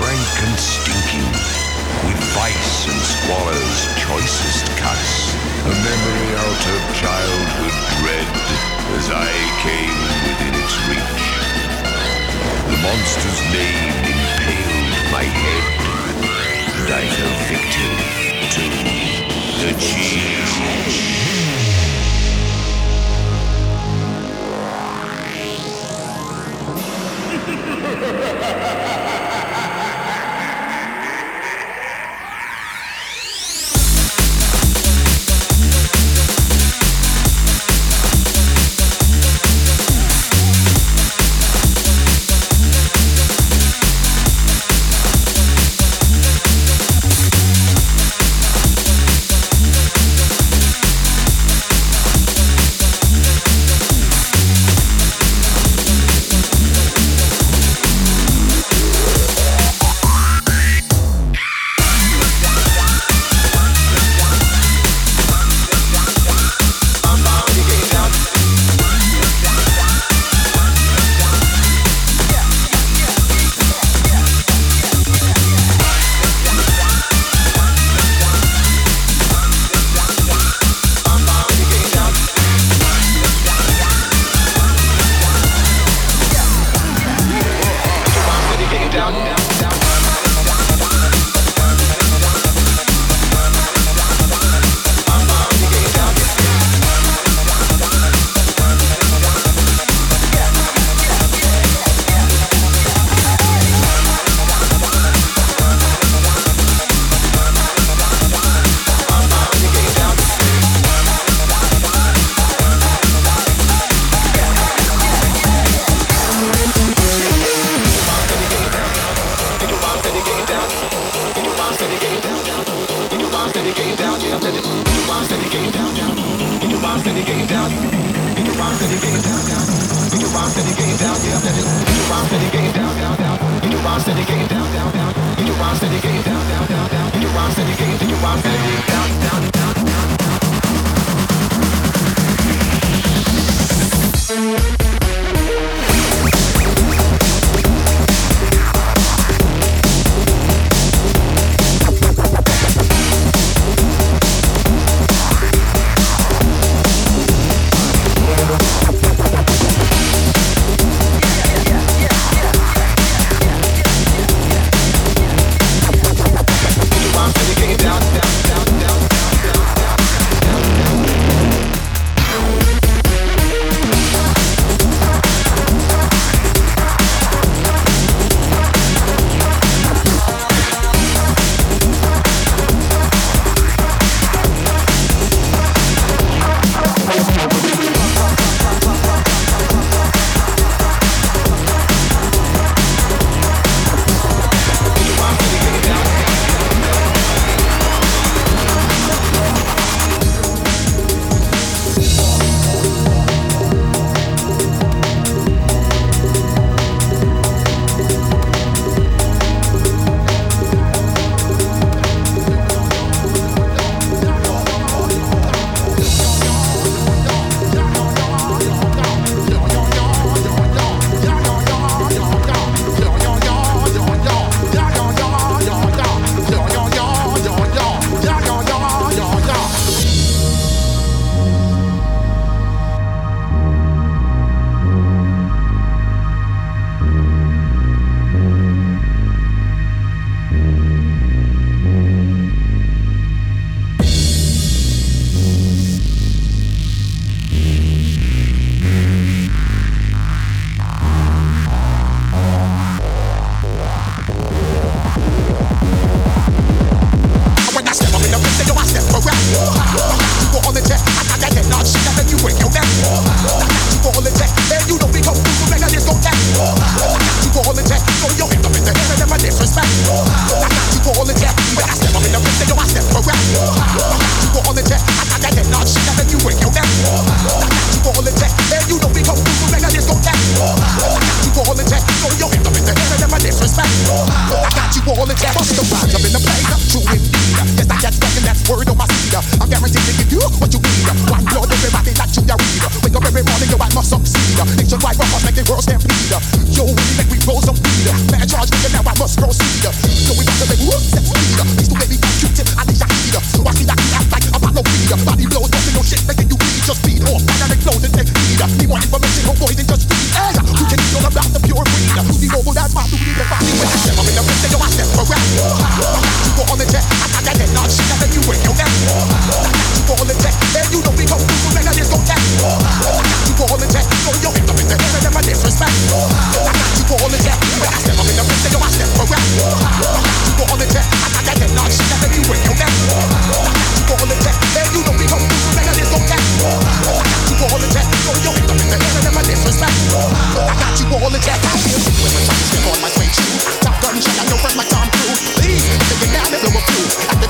rank and stinking, with vice and squalor's choicest cuts. A memory out of childhood dread as I came within its reach. The monster's name impaled my head, and I fell victim to the cheese.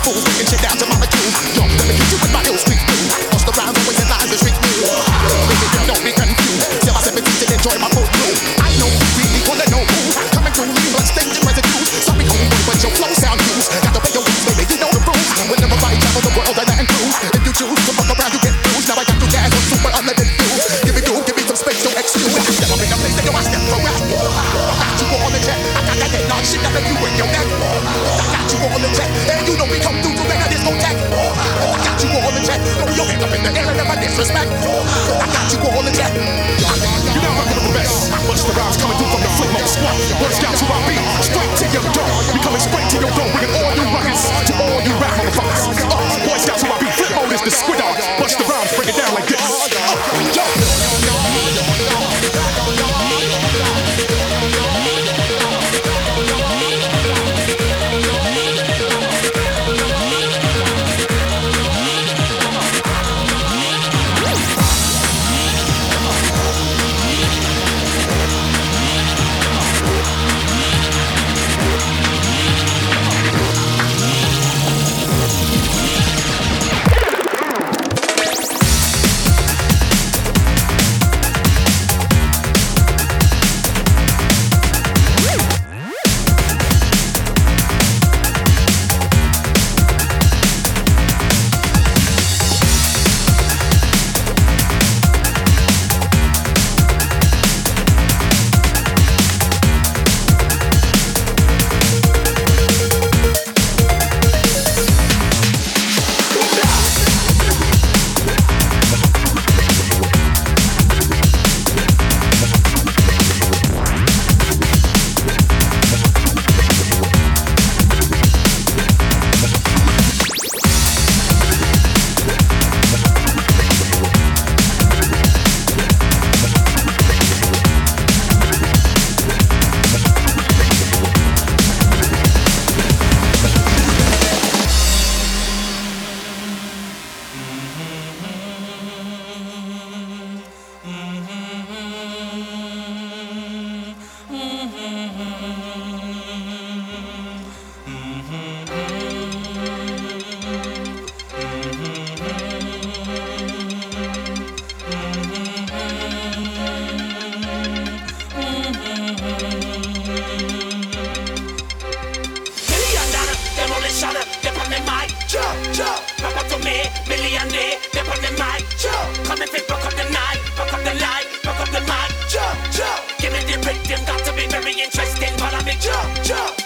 The squid out, very interesting. Follow me, million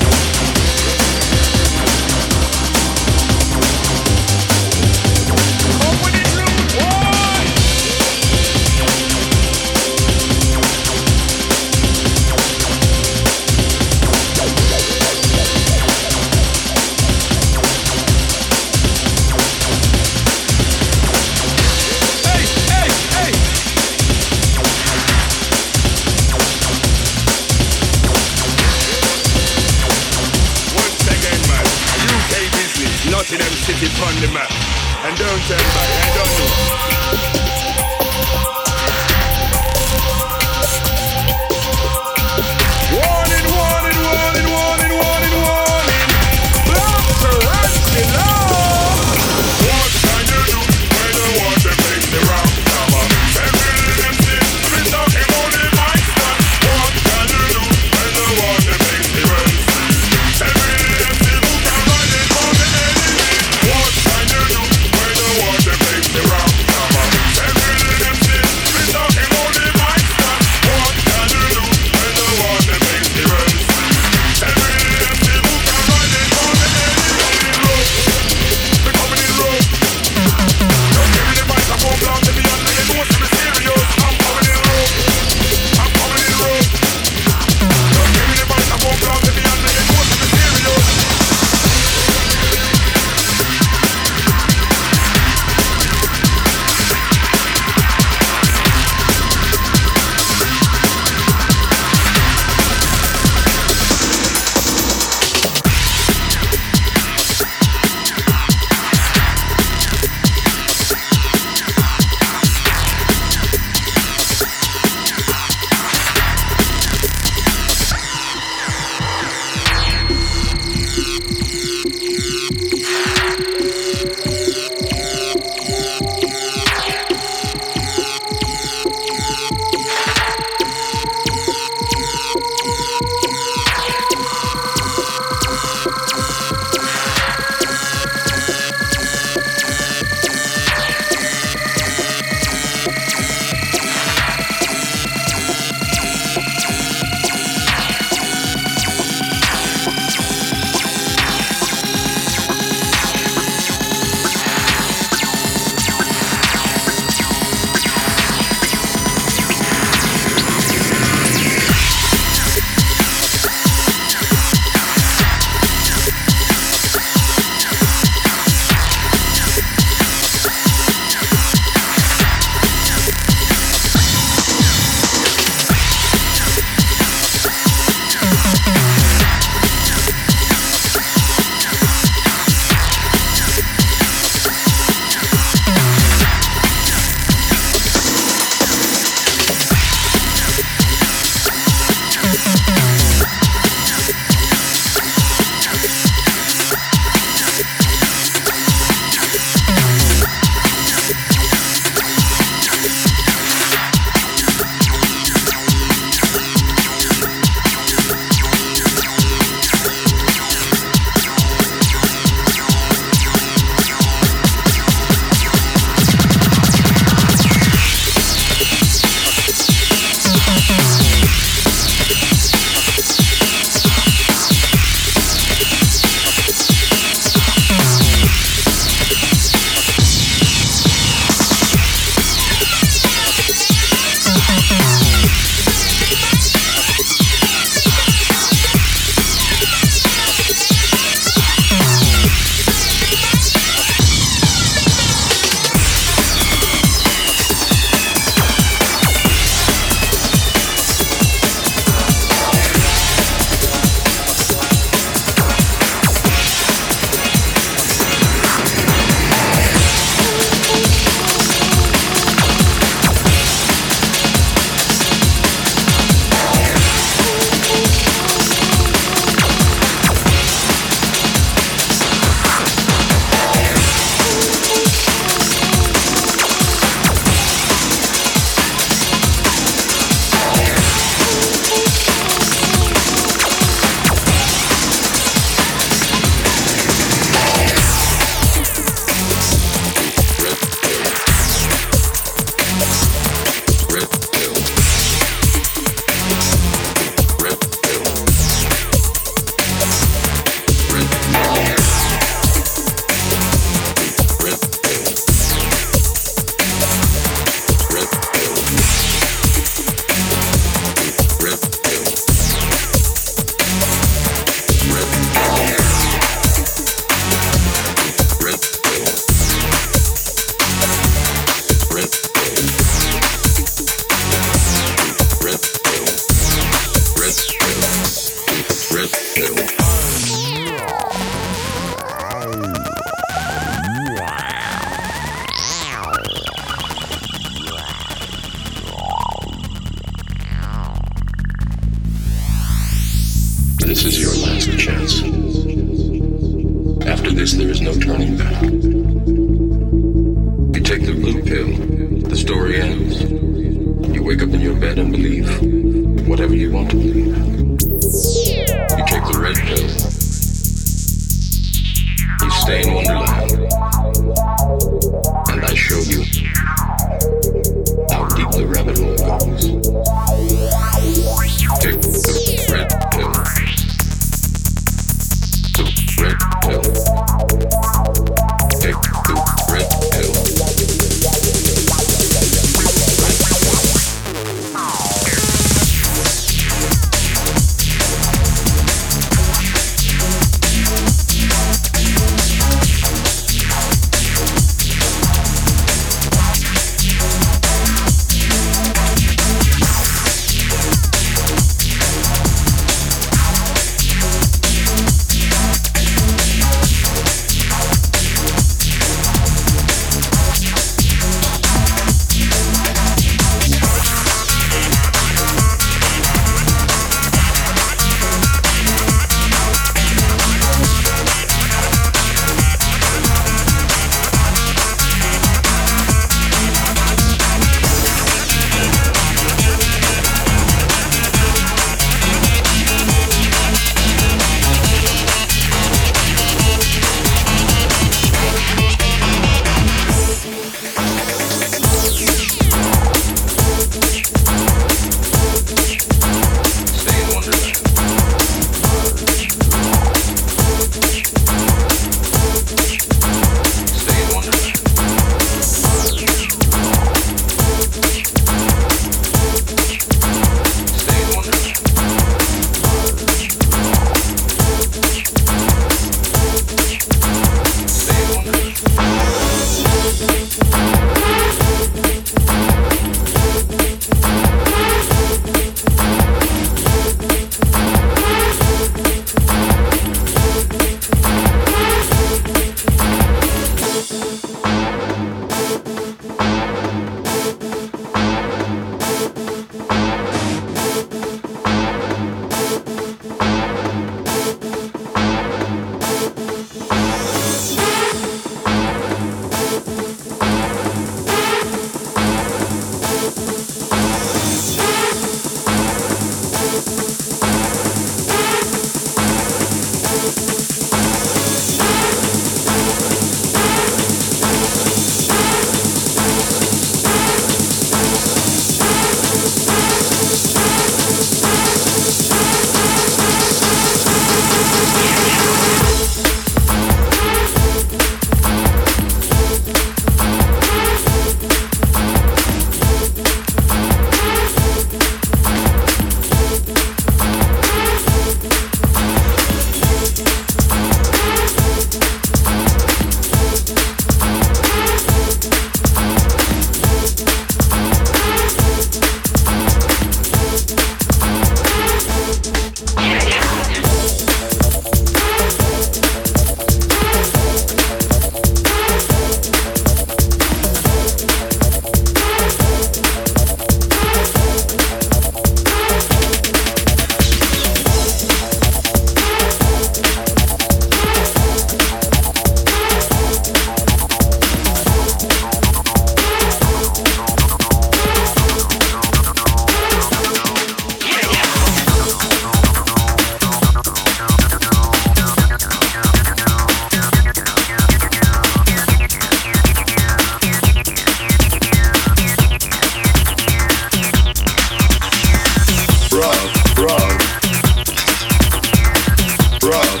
rock.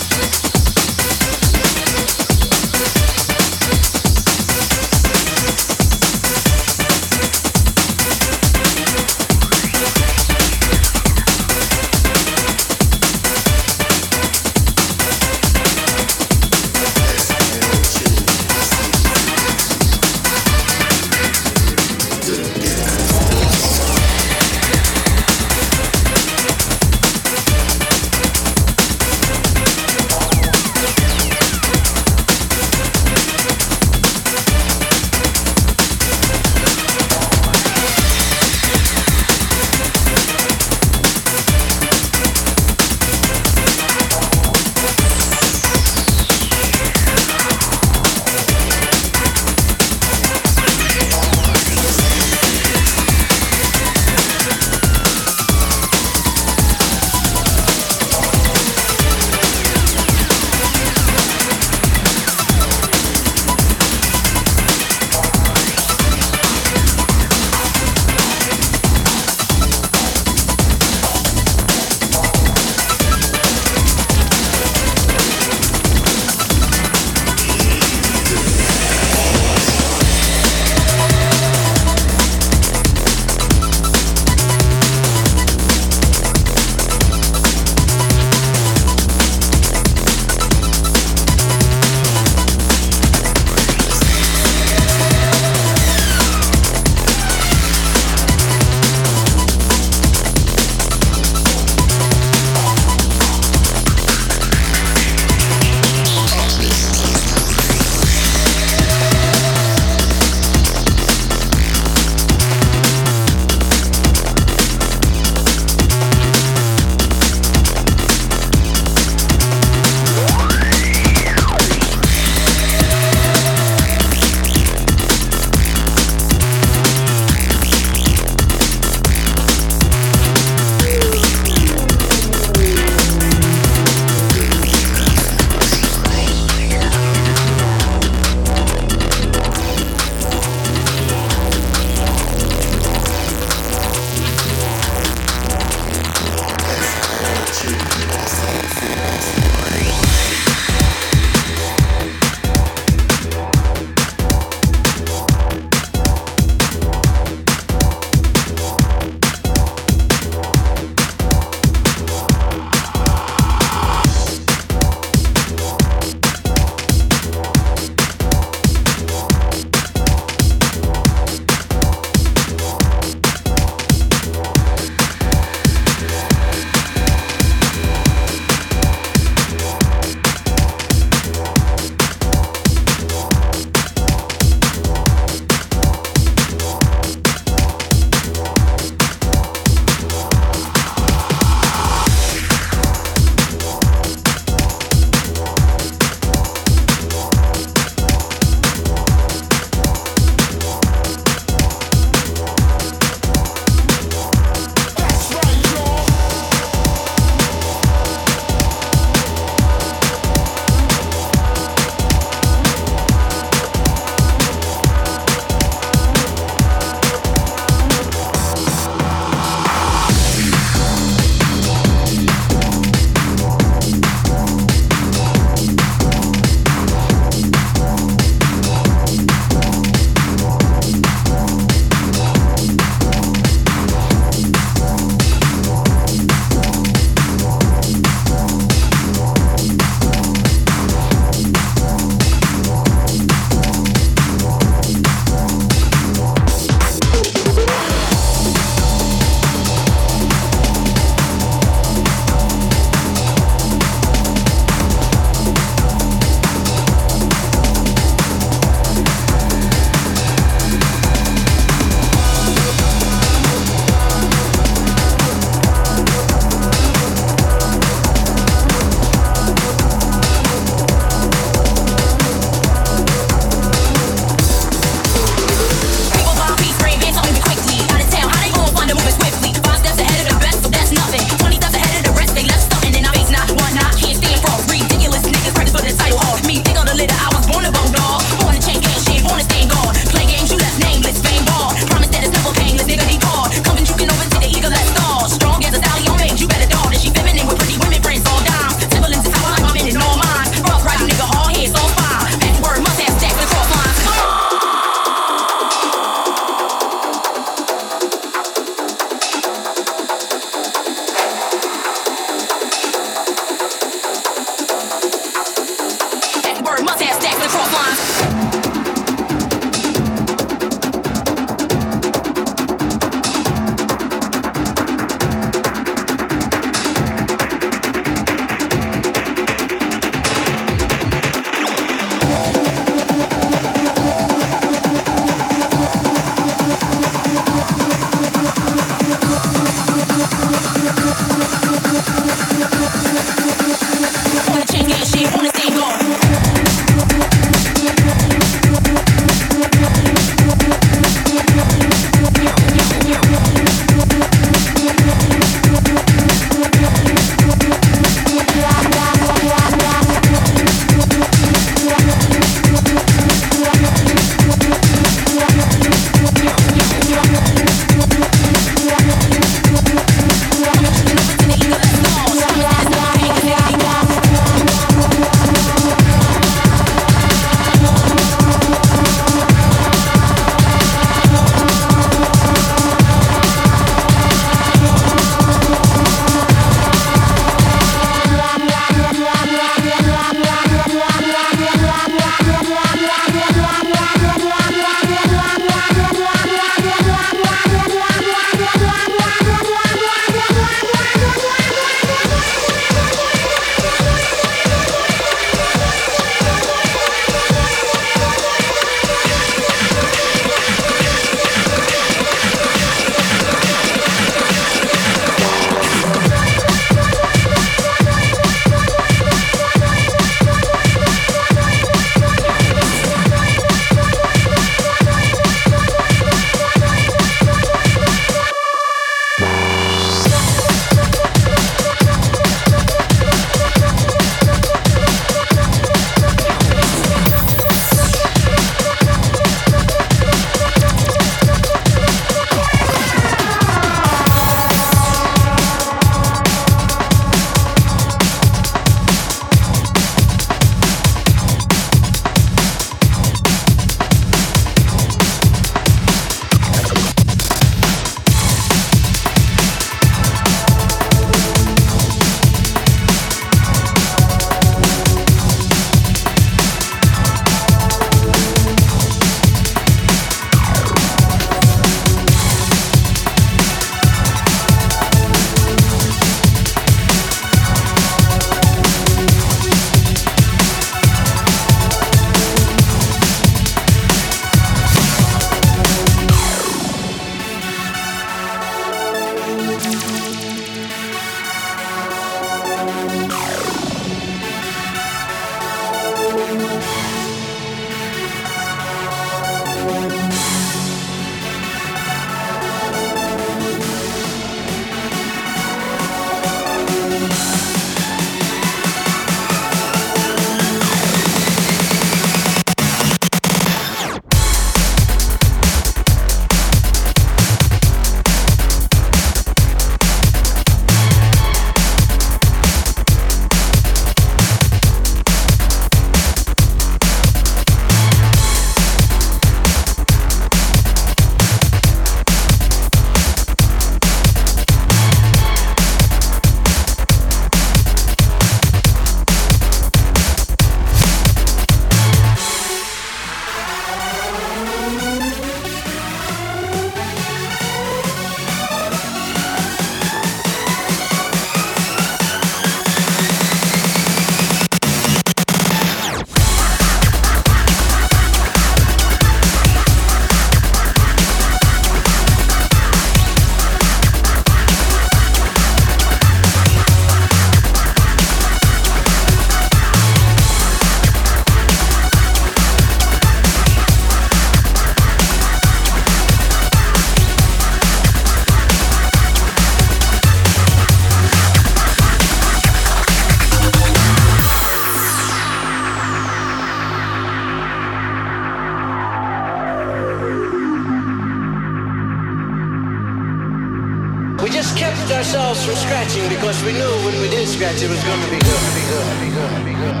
Ourselves from scratching because we knew when we did scratch it was going to be good. Be good. Be good. Be good.